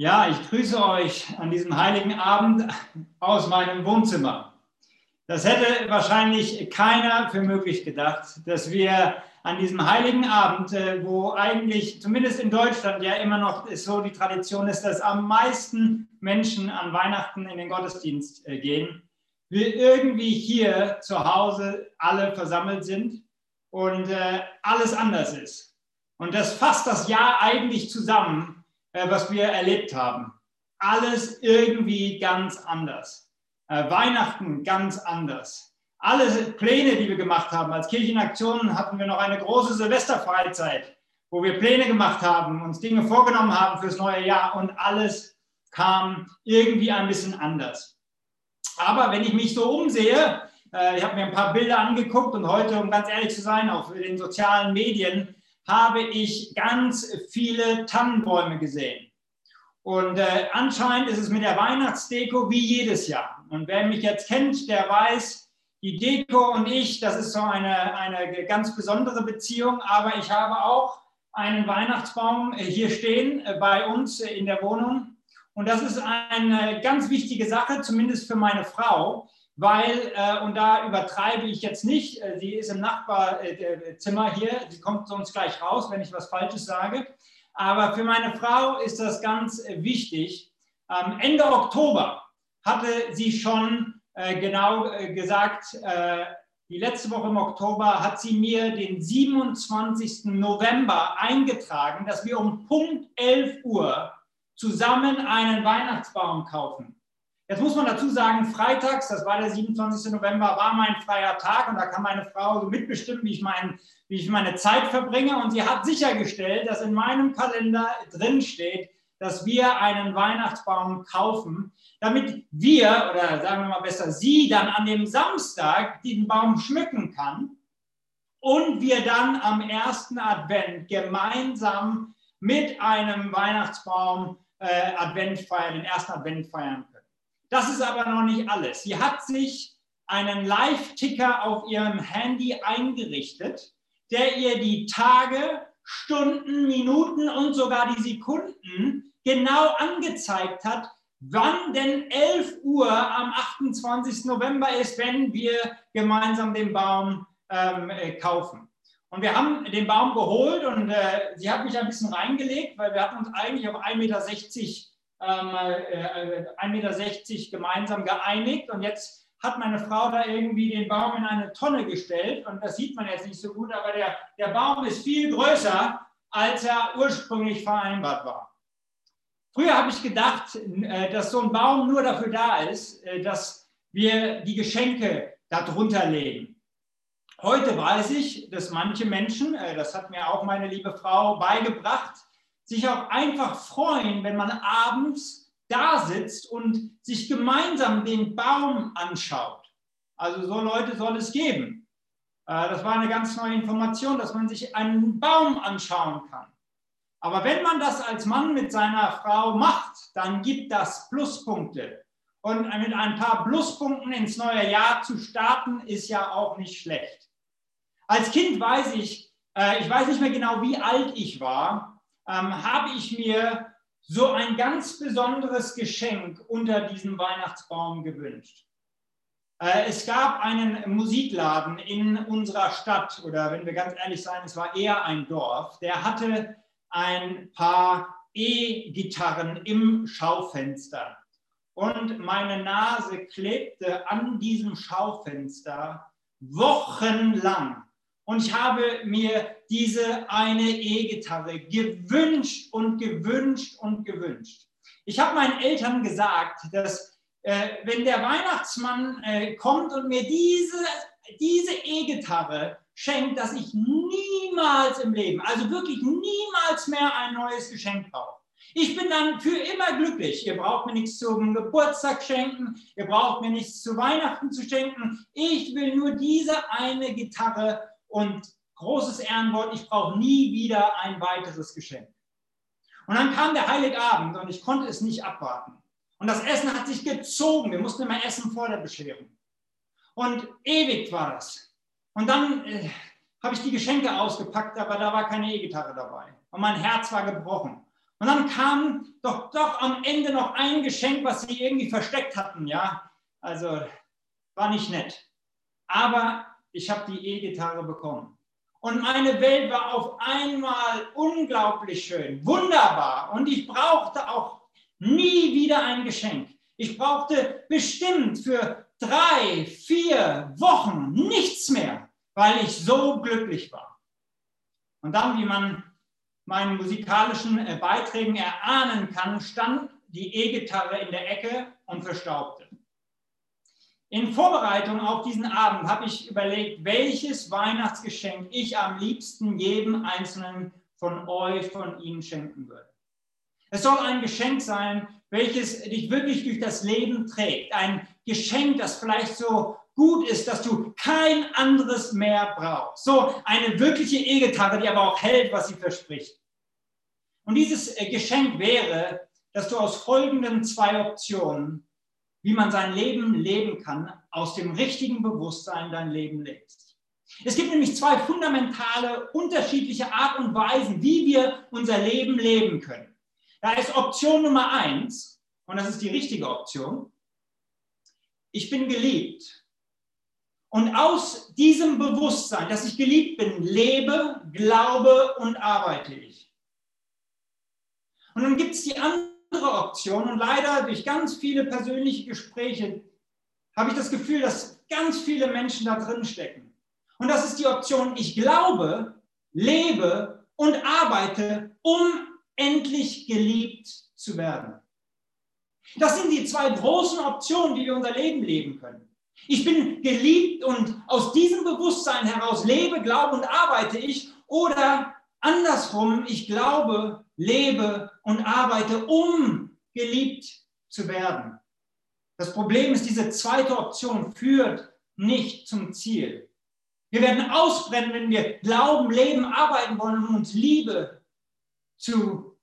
Ja, ich grüße euch an diesem heiligen Abend aus meinem Wohnzimmer. Das hätte wahrscheinlich keiner für möglich gedacht, dass wir an diesem heiligen Abend, äh, wo eigentlich zumindest in Deutschland ja immer noch so die Tradition ist, dass am meisten Menschen an Weihnachten in den Gottesdienst äh, gehen, wir irgendwie hier zu Hause alle versammelt sind und äh, alles anders ist. Und das fasst das Jahr eigentlich zusammen, was wir erlebt haben. Alles irgendwie ganz anders. Äh, Weihnachten ganz anders. Alle Pläne, die wir gemacht haben, als Kirchenaktionen hatten wir noch eine große Silvesterfreizeit, wo wir Pläne gemacht haben, uns Dinge vorgenommen haben fürs neue Jahr und alles kam irgendwie ein bisschen anders. Aber wenn ich mich so umsehe, äh, ich habe mir ein paar Bilder angeguckt und heute, um ganz ehrlich zu sein, auf den sozialen Medien habe ich ganz viele Tannenbäume gesehen. Und äh, anscheinend ist es mit der Weihnachtsdeko wie jedes Jahr. Und wer mich jetzt kennt, der weiß, die Deko und ich, das ist so eine, eine ganz besondere Beziehung. Aber ich habe auch einen Weihnachtsbaum äh, hier stehen äh, bei uns in der Wohnung. Und das ist eine ganz wichtige Sache, zumindest für meine Frau, weil, äh, und da übertreibe ich jetzt nicht, äh, sie ist im Nachbarzimmer hier, sie kommt sonst gleich raus, wenn ich was Falsches sage. Aber für meine Frau ist das ganz äh, wichtig. Ähm, Ende Oktober hatte sie schon äh, genau äh, gesagt, äh, die letzte Woche im Oktober hat sie mir den 27. November eingetragen, dass wir um Punkt 11 Uhr zusammen einen Weihnachtsbaum kaufen. Jetzt muss man dazu sagen, freitags, das war der 27. November, war mein freier Tag und da kann meine Frau so mitbestimmen, wie ich, mein, wie ich meine Zeit verbringe. Und sie hat sichergestellt, dass in meinem Kalender drin steht, dass wir einen Weihnachtsbaum kaufen, damit wir, oder sagen wir mal besser, sie dann an dem Samstag diesen Baum schmücken kann und wir dann am ersten Advent gemeinsam mit einem Weihnachtsbaum äh, Advent feiern, den ersten Advent feiern. Das ist aber noch nicht alles. Sie hat sich einen Live-Ticker auf ihrem Handy eingerichtet, der ihr die Tage, Stunden, Minuten und sogar die Sekunden genau angezeigt hat, wann denn 11 Uhr am 28. November ist, wenn wir gemeinsam den Baum ähm, äh, kaufen. Und wir haben den Baum geholt und äh, sie hat mich ein bisschen reingelegt, weil wir hatten uns eigentlich auf 1,60 Meter 1,60 Meter gemeinsam geeinigt und jetzt hat meine Frau da irgendwie den Baum in eine Tonne gestellt und das sieht man jetzt nicht so gut, aber der, der Baum ist viel größer, als er ursprünglich vereinbart war. Früher habe ich gedacht, äh, dass so ein Baum nur dafür da ist, äh, dass wir die Geschenke darunter legen. Heute weiß ich, dass manche Menschen, äh, das hat mir auch meine liebe Frau beigebracht, sich auch einfach freuen, wenn man abends da sitzt und sich gemeinsam den Baum anschaut. Also so Leute soll es geben. Äh, das war eine ganz neue Information, dass man sich einen Baum anschauen kann. Aber wenn man das als Mann mit seiner Frau macht, dann gibt das Pluspunkte. Und mit ein paar Pluspunkten ins neue Jahr zu starten, ist ja auch nicht schlecht. Als Kind weiß ich, äh, ich weiß nicht mehr genau, wie alt ich war, ähm, habe ich mir so ein ganz besonderes Geschenk unter diesem Weihnachtsbaum gewünscht. Äh, es gab einen Musikladen in unserer Stadt, oder wenn wir ganz ehrlich sein, es war eher ein Dorf, der hatte ein paar E-Gitarren im Schaufenster. Und meine Nase klebte an diesem Schaufenster wochenlang. Und ich habe mir diese eine E-Gitarre gewünscht und gewünscht und gewünscht. Ich habe meinen Eltern gesagt, dass äh, wenn der Weihnachtsmann äh, kommt und mir diese diese E-Gitarre schenkt, dass ich niemals im Leben, also wirklich niemals mehr ein neues Geschenk brauche. Ich bin dann für immer glücklich. Ihr braucht mir nichts zum Geburtstag schenken, ihr braucht mir nichts zu Weihnachten zu schenken. Ich will nur diese eine Gitarre und großes Ehrenwort, ich brauche nie wieder ein weiteres Geschenk. Und dann kam der Heiligabend und ich konnte es nicht abwarten. Und das Essen hat sich gezogen. Wir mussten immer essen vor der Bescherung. Und ewig war das. Und dann äh, habe ich die Geschenke ausgepackt, aber da war keine E-Gitarre dabei. Und mein Herz war gebrochen. Und dann kam doch, doch am Ende noch ein Geschenk, was sie irgendwie versteckt hatten, ja. Also war nicht nett. Aber ich habe die E-Gitarre bekommen. Und meine Welt war auf einmal unglaublich schön, wunderbar. Und ich brauchte auch nie wieder ein Geschenk. Ich brauchte bestimmt für drei, vier Wochen nichts mehr, weil ich so glücklich war. Und dann, wie man meinen musikalischen äh, Beiträgen erahnen kann, stand die E-Gitarre in der Ecke und verstaubte. In Vorbereitung auf diesen Abend habe ich überlegt, welches Weihnachtsgeschenk ich am liebsten jedem Einzelnen von euch, von Ihnen schenken würde. Es soll ein Geschenk sein, welches dich wirklich durch das Leben trägt. Ein Geschenk, das vielleicht so gut ist, dass du kein anderes mehr brauchst. So eine wirkliche E-Gitarre, die aber auch hält, was sie verspricht. Und dieses äh, Geschenk wäre, dass du aus folgenden zwei Optionen, wie man sein Leben leben kann, aus dem richtigen Bewusstsein dein Leben lebst. Es gibt nämlich zwei fundamentale, unterschiedliche Art und Weisen, wie wir unser Leben leben können. Da ist Option Nummer eins, und das ist die richtige Option. Ich bin geliebt. Und aus diesem Bewusstsein, dass ich geliebt bin, lebe, glaube und arbeite ich. Und dann gibt es die andere Option und leider durch ganz viele persönliche Gespräche habe ich das Gefühl, dass ganz viele Menschen da drin stecken. Und das ist die Option, ich glaube, lebe und arbeite, um endlich geliebt zu werden. Das sind die zwei großen Optionen, wie wir unser Leben leben können. Ich bin geliebt und aus diesem Bewusstsein heraus lebe, glaube und arbeite ich. Oder andersrum, ich glaube, lebe und arbeite, um geliebt zu werden. Das Problem ist, diese zweite Option führt nicht zum Ziel. Wir werden ausbrennen, wenn wir glauben, leben, arbeiten wollen, um uns Liebe zu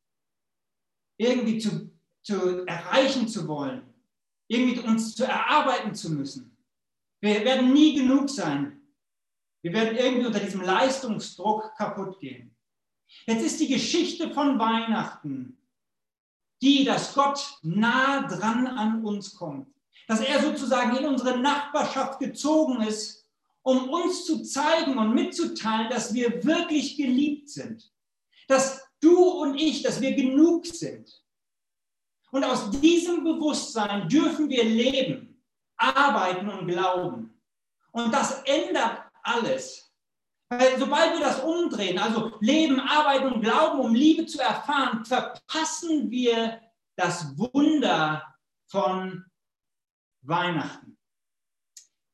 irgendwie zu, zu erreichen zu wollen, irgendwie uns zu erarbeiten zu müssen. Wir werden nie genug sein. Wir werden irgendwie unter diesem Leistungsdruck kaputt gehen. Jetzt ist die Geschichte von Weihnachten die, dass Gott nah dran an uns kommt. Dass er sozusagen in unsere Nachbarschaft gezogen ist, um uns zu zeigen und mitzuteilen, dass wir wirklich geliebt sind. Dass du und ich, dass wir genug sind. Und aus diesem Bewusstsein dürfen wir leben, arbeiten und glauben. Und das ändert alles. Weil sobald wir das umdrehen, also Leben, Arbeiten und Glauben, um Liebe zu erfahren, verpassen wir das Wunder von Weihnachten.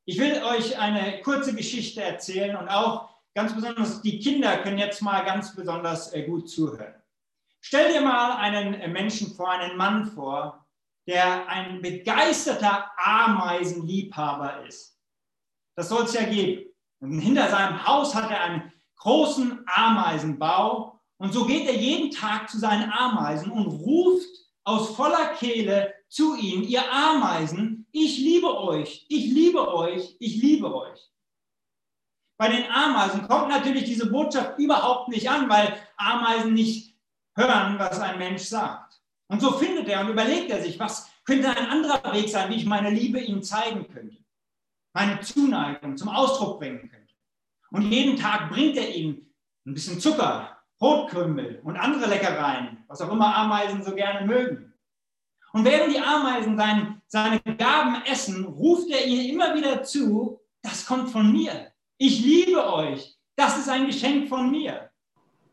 Ich will euch eine kurze Geschichte erzählen und auch ganz besonders die Kinder können jetzt mal ganz besonders äh, gut zuhören. Stell dir mal einen Menschen vor, einen Mann vor, der ein begeisterter Ameisenliebhaber ist. Das soll es ja geben. Und hinter seinem Haus hat er einen großen Ameisenbau. Und so geht er jeden Tag zu seinen Ameisen und ruft aus voller Kehle zu ihnen, ihr Ameisen, ich liebe euch, ich liebe euch, ich liebe euch. Bei den Ameisen kommt natürlich diese Botschaft überhaupt nicht an, weil Ameisen nicht hören, was ein Mensch sagt. Und so findet er und überlegt er sich, was könnte ein anderer Weg sein, wie ich meine Liebe ihm zeigen könnte meine Zuneigung zum Ausdruck bringen könnte. Und jeden Tag bringt er ihnen ein bisschen Zucker, Brotkrümel und andere Leckereien, was auch immer Ameisen so gerne mögen. Und während die Ameisen sein, seine Gaben essen, ruft er ihnen immer wieder zu, das kommt von mir. Ich liebe euch. Das ist ein Geschenk von mir.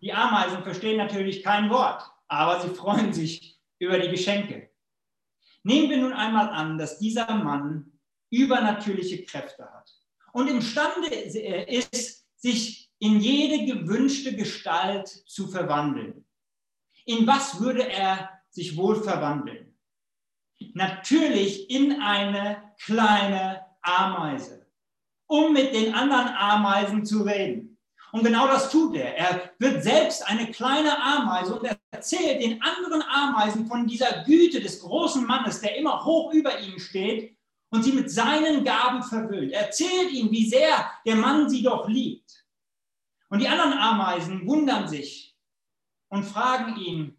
Die Ameisen verstehen natürlich kein Wort, aber sie freuen sich über die Geschenke. Nehmen wir nun einmal an, dass dieser Mann übernatürliche Kräfte hat und imstande ist, sich in jede gewünschte Gestalt zu verwandeln. In was würde er sich wohl verwandeln? Natürlich in eine kleine Ameise, um mit den anderen Ameisen zu reden. Und genau das tut er. Er wird selbst eine kleine Ameise und erzählt den anderen Ameisen von dieser Güte des großen Mannes, der immer hoch über ihnen steht und sie mit seinen Gaben verwöhnt. Erzählt ihnen, wie sehr der Mann sie doch liebt. Und die anderen Ameisen wundern sich und fragen ihn,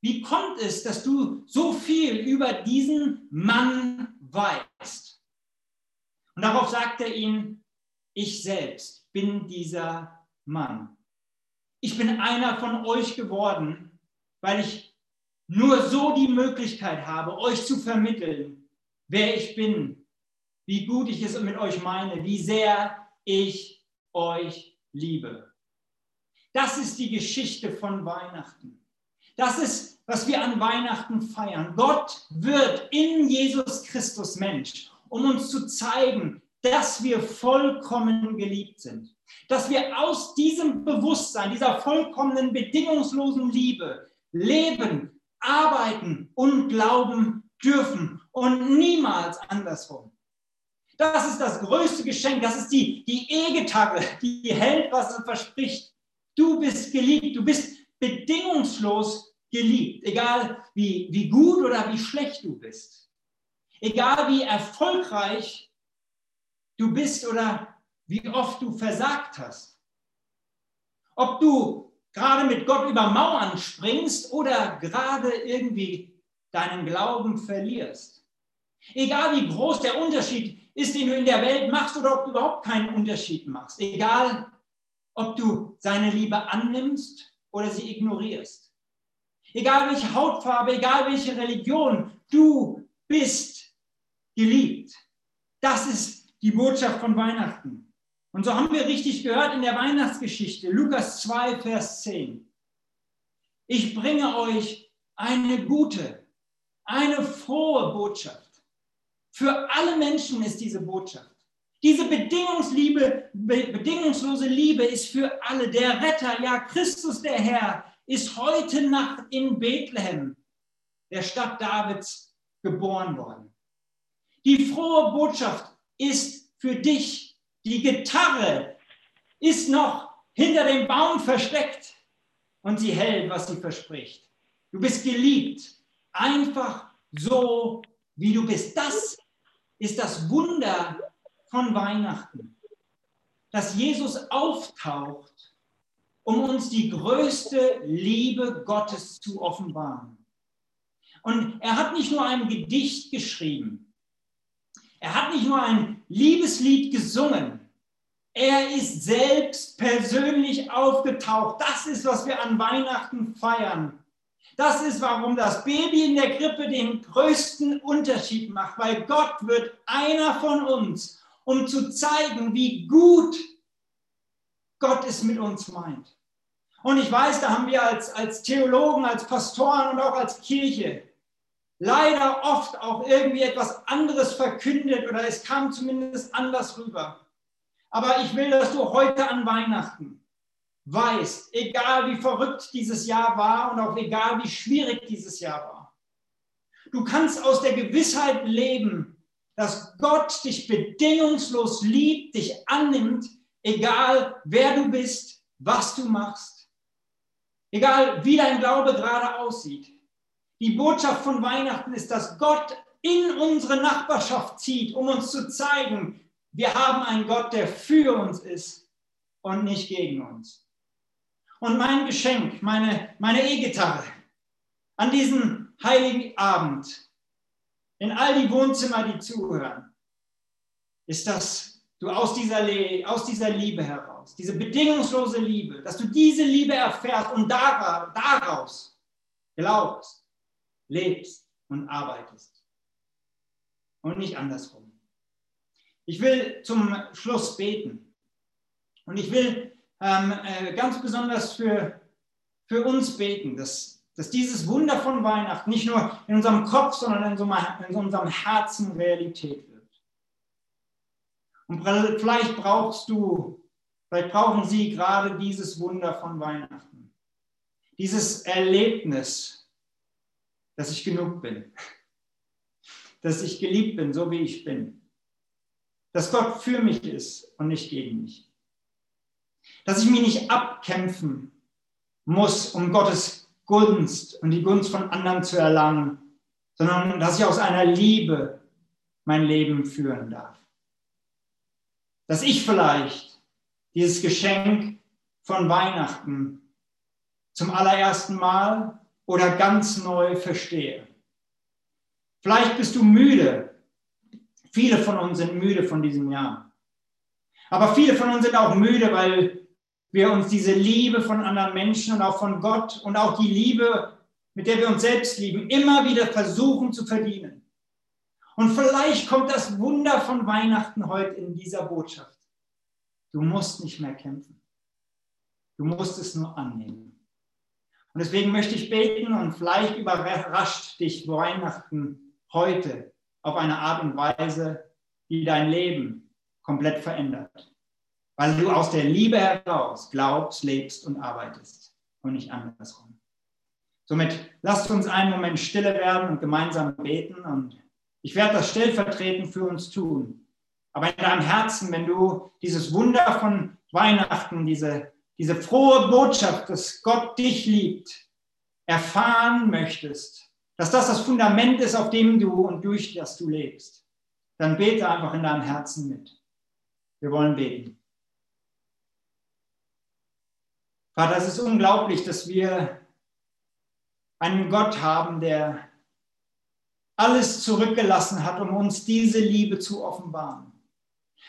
wie kommt es, dass du so viel über diesen Mann weißt? Und darauf sagt er ihn, ich selbst bin dieser Mann. Ich bin einer von euch geworden, weil ich nur so die Möglichkeit habe, euch zu vermitteln, wer ich bin, wie gut ich es mit euch meine, wie sehr ich euch liebe. Das ist die Geschichte von Weihnachten. Das ist, was wir an Weihnachten feiern. Gott wird in Jesus Christus Mensch, um uns zu zeigen, dass wir vollkommen geliebt sind. Dass wir aus diesem Bewusstsein, dieser vollkommenen, bedingungslosen Liebe leben, arbeiten und glauben dürfen und niemals andersrum. Das ist das größte Geschenk. Das ist die, die E-Gitarre, die hält, was sie verspricht. Du bist geliebt. Du bist bedingungslos geliebt. Egal wie, wie gut oder wie schlecht du bist. Egal wie erfolgreich du bist oder wie oft du versagt hast. Ob du gerade mit Gott über Mauern springst oder gerade irgendwie deinen Glauben verlierst. Egal wie groß der Unterschied ist, den du in der Welt machst oder ob du überhaupt keinen Unterschied machst. Egal, ob du seine Liebe annimmst oder sie ignorierst. Egal welche Hautfarbe, egal welche Religion, du bist geliebt. Das ist die Botschaft von Weihnachten. Und so haben wir richtig gehört in der Weihnachtsgeschichte, Lukas 2, Vers 10. Ich bringe euch eine gute, eine frohe Botschaft. Für alle Menschen ist diese Botschaft. Diese Bedingungsliebe, bedingungslose Liebe ist für alle. Der Retter, ja Christus der Herr, ist heute Nacht in Bethlehem, der Stadt Davids, geboren worden. Die frohe Botschaft ist für dich. Die Gitarre ist noch hinter dem Baum versteckt und sie hält, was sie verspricht. Du bist geliebt, einfach so, wie du bist. Das ist das Wunder von Weihnachten, dass Jesus auftaucht, um uns die größte Liebe Gottes zu offenbaren. Und er hat nicht nur ein Gedicht geschrieben, er hat nicht nur ein Liebeslied gesungen, er ist selbst persönlich aufgetaucht. Das ist, was wir an Weihnachten feiern. Das ist, warum das Baby in der Krippe den größten Unterschied macht, weil Gott wird einer von uns, um zu zeigen, wie gut Gott es mit uns meint. Und ich weiß, da haben wir als, als Theologen, als Pastoren und auch als Kirche leider oft auch irgendwie etwas anderes verkündet oder es kam zumindest anders rüber. Aber ich will, dass du heute an Weihnachten weißt, egal wie verrückt dieses Jahr war und auch egal wie schwierig dieses Jahr war, du kannst aus der Gewissheit leben, dass Gott dich bedingungslos liebt, dich annimmt, egal wer du bist, was du machst, egal wie dein Glaube gerade aussieht. Die Botschaft von Weihnachten ist, dass Gott in unsere Nachbarschaft zieht, um uns zu zeigen, wir haben einen Gott, der für uns ist und nicht gegen uns. Und mein Geschenk, meine, meine E-Gitarre, an diesem heiligen Abend, in all die Wohnzimmer, die zuhören, ist, dass du aus dieser, aus dieser Liebe heraus, diese bedingungslose Liebe, dass du diese Liebe erfährst und daraus glaubst, lebst und arbeitest. Und nicht andersrum. Ich will zum Schluss beten. Und ich will ähm, äh, ganz besonders für, für uns beten, dass, dass dieses Wunder von Weihnachten nicht nur in unserem Kopf, sondern in, so, in unserem Herzen Realität wird. Und vielleicht brauchst du, vielleicht brauchen Sie gerade dieses Wunder von Weihnachten. Dieses Erlebnis, dass ich genug bin. Dass ich geliebt bin, so wie ich bin. Dass Gott für mich ist und nicht gegen mich dass ich mich nicht abkämpfen muss, um Gottes Gunst und die Gunst von anderen zu erlangen, sondern dass ich aus einer Liebe mein Leben führen darf. Dass ich vielleicht dieses Geschenk von Weihnachten zum allerersten Mal oder ganz neu verstehe. Vielleicht bist du müde. Viele von uns sind müde von diesem Jahr. Aber viele von uns sind auch müde, weil wir uns diese Liebe von anderen Menschen und auch von Gott und auch die Liebe, mit der wir uns selbst lieben, immer wieder versuchen zu verdienen. Und vielleicht kommt das Wunder von Weihnachten heute in dieser Botschaft. Du musst nicht mehr kämpfen. Du musst es nur annehmen. Und deswegen möchte ich beten und vielleicht überrascht dich Weihnachten heute auf eine Art und Weise, die dein Leben komplett verändert. Weil du aus der Liebe heraus glaubst, lebst und arbeitest und nicht andersrum. Somit lasst uns einen Moment stille werden und gemeinsam beten. Und ich werde das stellvertretend für uns tun. Aber in deinem Herzen, wenn du dieses Wunder von Weihnachten, diese, diese frohe Botschaft, dass Gott dich liebt, erfahren möchtest, dass das das Fundament ist, auf dem du und durch das du lebst, dann bete einfach in deinem Herzen mit. Wir wollen beten. Vater, es ist unglaublich, dass wir einen Gott haben, der alles zurückgelassen hat, um uns diese Liebe zu offenbaren.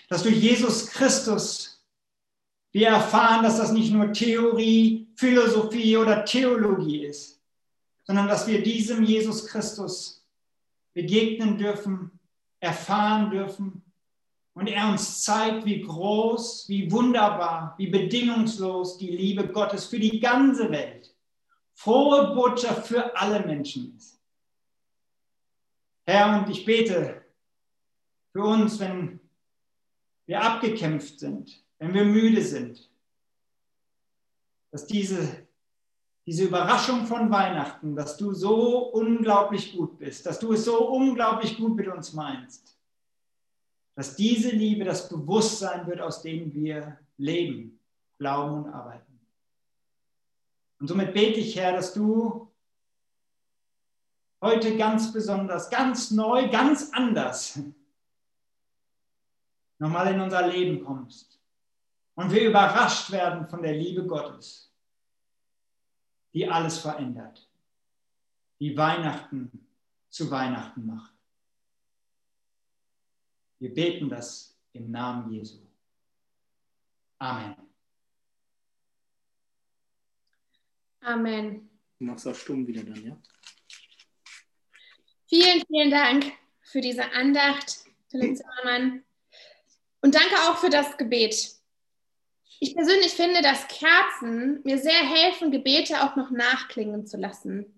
Dass durch Jesus Christus wir erfahren, dass das nicht nur Theorie, Philosophie oder Theologie ist, sondern dass wir diesem Jesus Christus begegnen dürfen, erfahren dürfen und er uns zeigt, wie groß, wie wunderbar, wie bedingungslos die Liebe Gottes für die ganze Welt, frohe Botschaft für alle Menschen ist. Herr, und ich bete für uns, wenn wir abgekämpft sind, wenn wir müde sind, dass diese, diese Überraschung von Weihnachten, dass du so unglaublich gut bist, dass du es so unglaublich gut mit uns meinst, dass diese Liebe das Bewusstsein wird, aus dem wir leben, glauben und arbeiten. Und somit bete ich, Herr, dass du heute ganz besonders, ganz neu, ganz anders nochmal in unser Leben kommst und wir überrascht werden von der Liebe Gottes, die alles verändert, die Weihnachten zu Weihnachten macht. Wir beten das im Namen Jesu. Amen. Amen. Du machst auch stumm wieder dann, ja? Vielen, vielen Dank für diese Andacht, Philipp Zimmermann. Und danke auch für das Gebet. Ich persönlich finde, dass Kerzen mir sehr helfen, Gebete auch noch nachklingen zu lassen.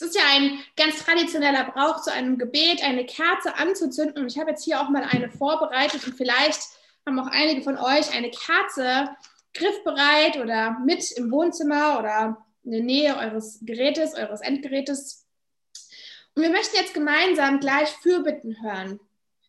Es ist ja ein ganz traditioneller Brauch, zu einem Gebet eine Kerze anzuzünden. Und ich habe jetzt hier auch mal eine vorbereitet und vielleicht haben auch einige von euch eine Kerze griffbereit oder mit im Wohnzimmer oder in der Nähe eures Gerätes, eures Endgerätes. Und wir möchten jetzt gemeinsam gleich Fürbitten hören.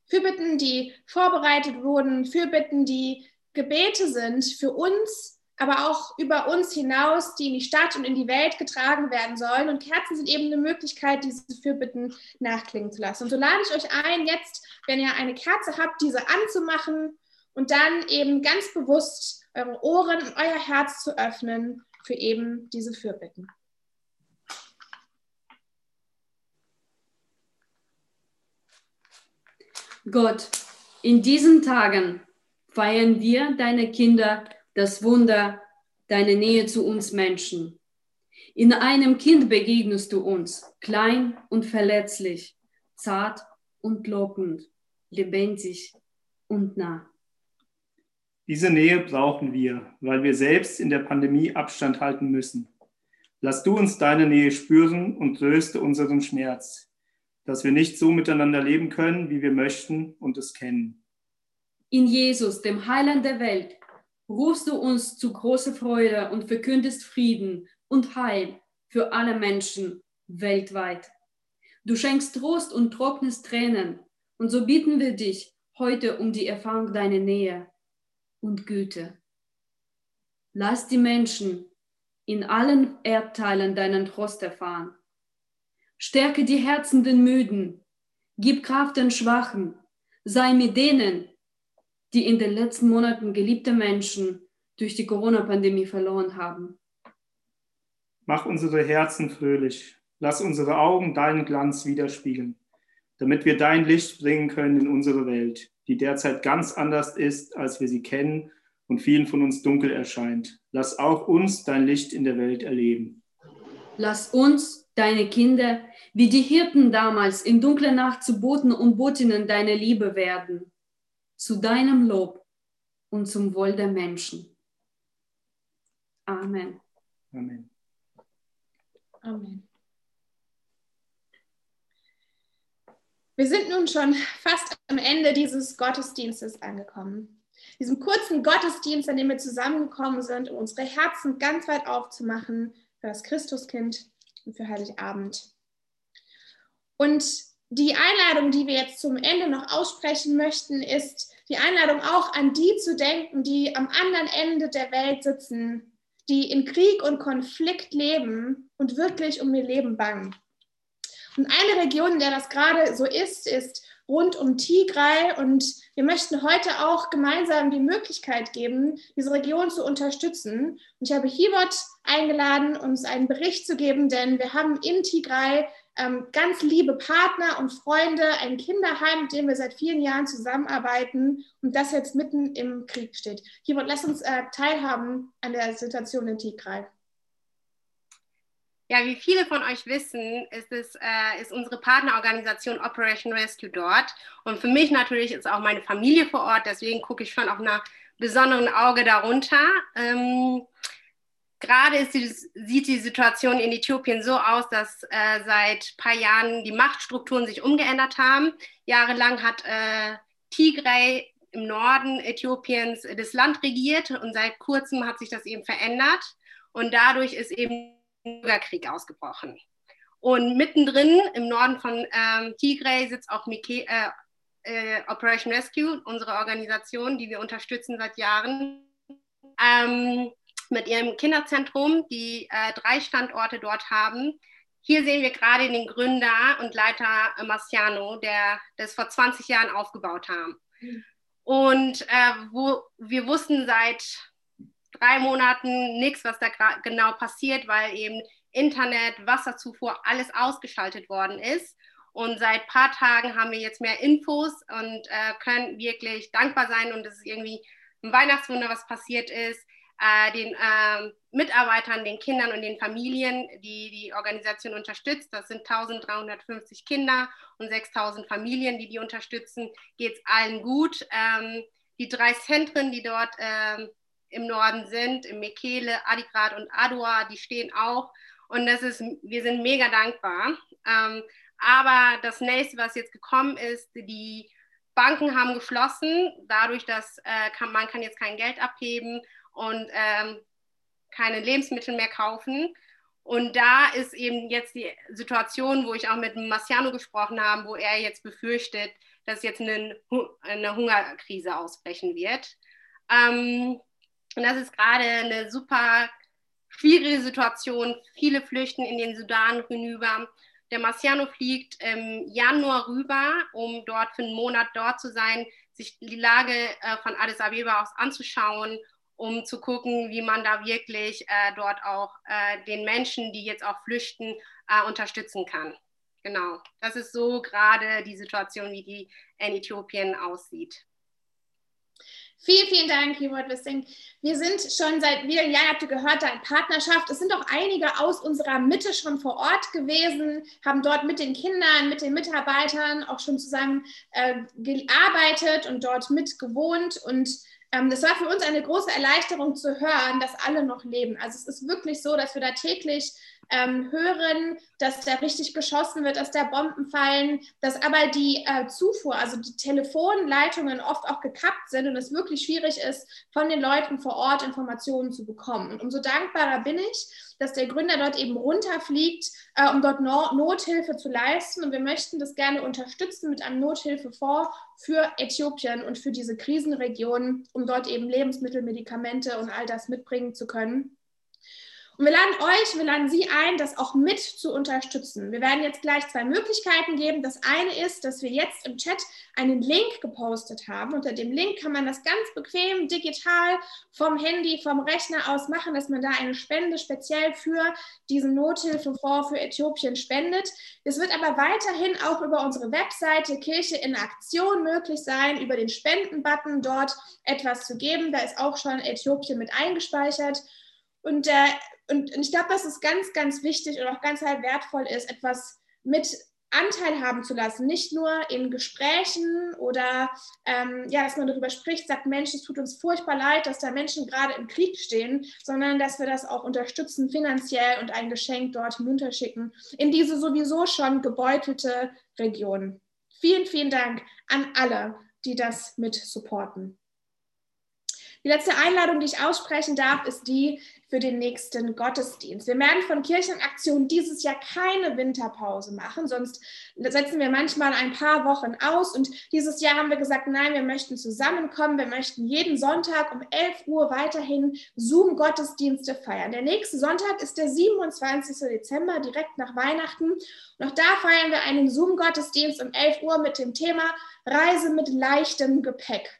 Fürbitten, die vorbereitet wurden, Fürbitten, die Gebete sind für uns aber auch über uns hinaus, die in die Stadt und in die Welt getragen werden sollen. Und Kerzen sind eben eine Möglichkeit, diese Fürbitten nachklingen zu lassen. Und so lade ich euch ein, jetzt, wenn ihr eine Kerze habt, diese anzumachen und dann eben ganz bewusst eure Ohren und euer Herz zu öffnen für eben diese Fürbitten. Gott, in diesen Tagen feiern wir deine Kinder das Wunder, deine Nähe zu uns Menschen. In einem Kind begegnest du uns, klein und verletzlich, zart und lockend, lebendig und nah. Diese Nähe brauchen wir, weil wir selbst in der Pandemie Abstand halten müssen. Lass du uns deine Nähe spüren und tröste unseren Schmerz, dass wir nicht so miteinander leben können, wie wir möchten und es kennen. In Jesus, dem Heiland der Welt, rufst du uns zu großer Freude und verkündest Frieden und Heil für alle Menschen weltweit. Du schenkst Trost und trocknest Tränen, und so bitten wir dich heute um die Erfahrung deiner Nähe und Güte. Lass die Menschen in allen Erdteilen deinen Trost erfahren. Stärke die Herzen den Müden, gib Kraft den Schwachen, sei mit denen, die in den letzten Monaten geliebte Menschen durch die Corona-Pandemie verloren haben. Mach unsere Herzen fröhlich. Lass unsere Augen deinen Glanz widerspiegeln, damit wir dein Licht bringen können in unsere Welt, die derzeit ganz anders ist, als wir sie kennen und vielen von uns dunkel erscheint. Lass auch uns dein Licht in der Welt erleben. Lass uns, deine Kinder, wie die Hirten damals in dunkler Nacht zu Boten und Botinnen deine Liebe werden, zu deinem Lob und zum Wohl der Menschen. Amen. Amen. Amen. Wir sind nun schon fast am Ende dieses Gottesdienstes angekommen. Diesem kurzen Gottesdienst, an dem wir zusammengekommen sind, um unsere Herzen ganz weit aufzumachen für das Christuskind und für Heiligabend. Und die Einladung, die wir jetzt zum Ende noch aussprechen möchten, ist die Einladung auch an die zu denken, die am anderen Ende der Welt sitzen, die in Krieg und Konflikt leben und wirklich um ihr Leben bangen. Und eine Region, in der das gerade so ist, ist rund um Tigray. Und wir möchten heute auch gemeinsam die Möglichkeit geben, diese Region zu unterstützen. Und ich habe Hibot eingeladen, uns einen Bericht zu geben, denn wir haben in Tigray ähm, ganz liebe Partner und Freunde, ein Kinderheim, mit dem wir seit vielen Jahren zusammenarbeiten und das jetzt mitten im Krieg steht. Hibot, lass uns äh, teilhaben an der Situation in Tigray. Ja, wie viele von euch wissen, ist, es, äh, ist unsere Partnerorganisation Operation Rescue dort. Und für mich natürlich ist auch meine Familie vor Ort, deswegen gucke ich schon auf einer besonderen Auge darunter. Ähm, gerade die, sieht die Situation in Äthiopien so aus, dass äh, seit ein paar Jahren die Machtstrukturen sich umgeändert haben. Jahrelang hat äh, Tigray im Norden Äthiopiens das Land regiert und seit kurzem hat sich das eben verändert. Und dadurch ist eben Bürgerkrieg ausgebrochen. Und mittendrin im Norden von ähm, Tigray sitzt auch Mike, äh, äh, Operation Rescue, unsere Organisation, die wir unterstützen seit Jahren, ähm, mit ihrem Kinderzentrum, die äh, drei Standorte dort haben. Hier sehen wir gerade den Gründer und Leiter Marciano, der das vor 20 Jahren aufgebaut haben. Und äh, wo wir wussten seit drei Monaten nichts, was da genau passiert, weil eben Internet, Wasserzufuhr, alles ausgeschaltet worden ist. Und seit ein paar Tagen haben wir jetzt mehr Infos und äh, können wirklich dankbar sein. Und es ist irgendwie ein Weihnachtswunder, was passiert ist. Äh, den äh, Mitarbeitern, den Kindern und den Familien, die die Organisation unterstützt, das sind 1350 Kinder und 6000 Familien, die die unterstützen, geht es allen gut. Ähm, die drei Zentren, die dort ähm, im Norden sind, im Mekele, Adigrat und Adua, die stehen auch. Und das ist, wir sind mega dankbar. Ähm, aber das nächste, was jetzt gekommen ist, die Banken haben geschlossen, dadurch, dass äh, kann, man kann jetzt kein Geld abheben und ähm, keine Lebensmittel mehr kaufen. Und da ist eben jetzt die Situation, wo ich auch mit Marciano gesprochen habe, wo er jetzt befürchtet, dass jetzt eine, eine Hungerkrise ausbrechen wird. Ähm, und das ist gerade eine super schwierige Situation. Viele flüchten in den Sudan hinüber. Der Marciano fliegt im Januar rüber, um dort für einen Monat dort zu sein, sich die Lage äh, von Addis Abeba aus anzuschauen, um zu gucken, wie man da wirklich äh, dort auch äh, den Menschen, die jetzt auch flüchten, äh, unterstützen kann. Genau, das ist so gerade die Situation, wie die in Äthiopien aussieht. Vielen, vielen Dank, Keyboard Wissing. Wir sind schon seit vielen Jahren, habt ihr gehört, da in Partnerschaft. Es sind auch einige aus unserer Mitte schon vor Ort gewesen, haben dort mit den Kindern, mit den Mitarbeitern auch schon zusammen äh, gearbeitet und dort mitgewohnt. Und ähm, das war für uns eine große Erleichterung zu hören, dass alle noch leben. Also es ist wirklich so, dass wir da täglich ähm, hören, dass da richtig geschossen wird, dass da Bomben fallen, dass aber die äh, Zufuhr, also die Telefonleitungen oft auch gekappt sind und es wirklich schwierig ist, von den Leuten vor Ort Informationen zu bekommen. Und umso dankbarer bin ich, dass der Gründer dort eben runterfliegt, äh, um dort no Nothilfe zu leisten. Und wir möchten das gerne unterstützen mit einem Nothilfefonds für Äthiopien und für diese Krisenregionen, um dort eben Lebensmittel, Medikamente und all das mitbringen zu können. Und wir laden euch, wir laden Sie ein, das auch mit zu unterstützen. Wir werden jetzt gleich zwei Möglichkeiten geben. Das eine ist, dass wir jetzt im Chat einen Link gepostet haben. Unter dem Link kann man das ganz bequem digital vom Handy, vom Rechner aus machen, dass man da eine Spende speziell für diesen Nothilfefonds für Äthiopien spendet. Es wird aber weiterhin auch über unsere Webseite Kirche in Aktion möglich sein, über den Spendenbutton dort etwas zu geben. Da ist auch schon Äthiopien mit eingespeichert. Und, äh, und, und ich glaube, dass es ganz, ganz wichtig und auch ganz wertvoll ist, etwas mit Anteil haben zu lassen, nicht nur in Gesprächen oder ähm, ja, dass man darüber spricht, sagt, Mensch, es tut uns furchtbar leid, dass da Menschen gerade im Krieg stehen, sondern dass wir das auch unterstützen finanziell und ein Geschenk dort hinunterschicken in diese sowieso schon gebeutelte Region. Vielen, vielen Dank an alle, die das mit supporten. Die letzte Einladung, die ich aussprechen darf, ist die für den nächsten Gottesdienst. Wir werden von Kirchenaktion dieses Jahr keine Winterpause machen, sonst setzen wir manchmal ein paar Wochen aus. Und dieses Jahr haben wir gesagt, nein, wir möchten zusammenkommen. Wir möchten jeden Sonntag um 11 Uhr weiterhin Zoom-Gottesdienste feiern. Der nächste Sonntag ist der 27. Dezember, direkt nach Weihnachten. Auch da feiern wir einen Zoom-Gottesdienst um 11 Uhr mit dem Thema Reise mit leichtem Gepäck.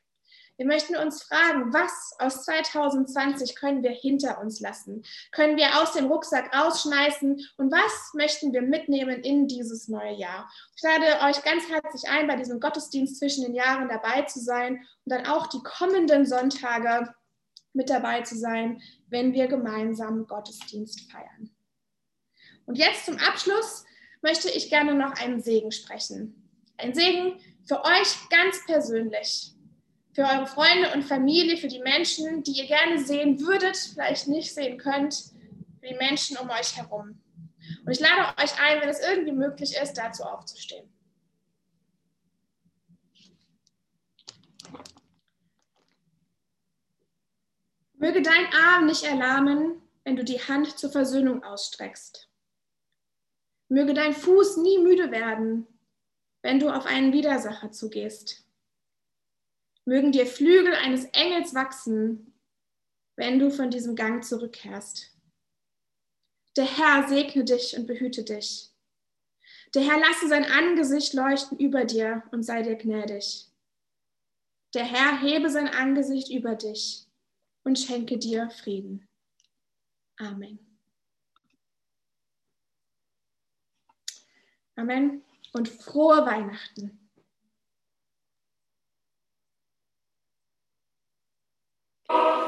Wir möchten uns fragen, was aus 2020 können wir hinter uns lassen? Können wir aus dem Rucksack rausschmeißen? Und was möchten wir mitnehmen in dieses neue Jahr? Ich lade euch ganz herzlich ein, bei diesem Gottesdienst zwischen den Jahren dabei zu sein und dann auch die kommenden Sonntage mit dabei zu sein, wenn wir gemeinsam Gottesdienst feiern. Und jetzt zum Abschluss möchte ich gerne noch einen Segen sprechen. Ein Segen für euch ganz persönlich für eure Freunde und Familie, für die Menschen, die ihr gerne sehen würdet, vielleicht nicht sehen könnt, für die Menschen um euch herum. Und ich lade euch ein, wenn es irgendwie möglich ist, dazu aufzustehen. Möge dein Arm nicht erlahmen, wenn du die Hand zur Versöhnung ausstreckst. Möge dein Fuß nie müde werden, wenn du auf einen Widersacher zugehst. Mögen dir Flügel eines Engels wachsen, wenn du von diesem Gang zurückkehrst. Der Herr segne dich und behüte dich. Der Herr lasse sein Angesicht leuchten über dir und sei dir gnädig. Der Herr hebe sein Angesicht über dich und schenke dir Frieden. Amen. Amen und frohe Weihnachten. Oh.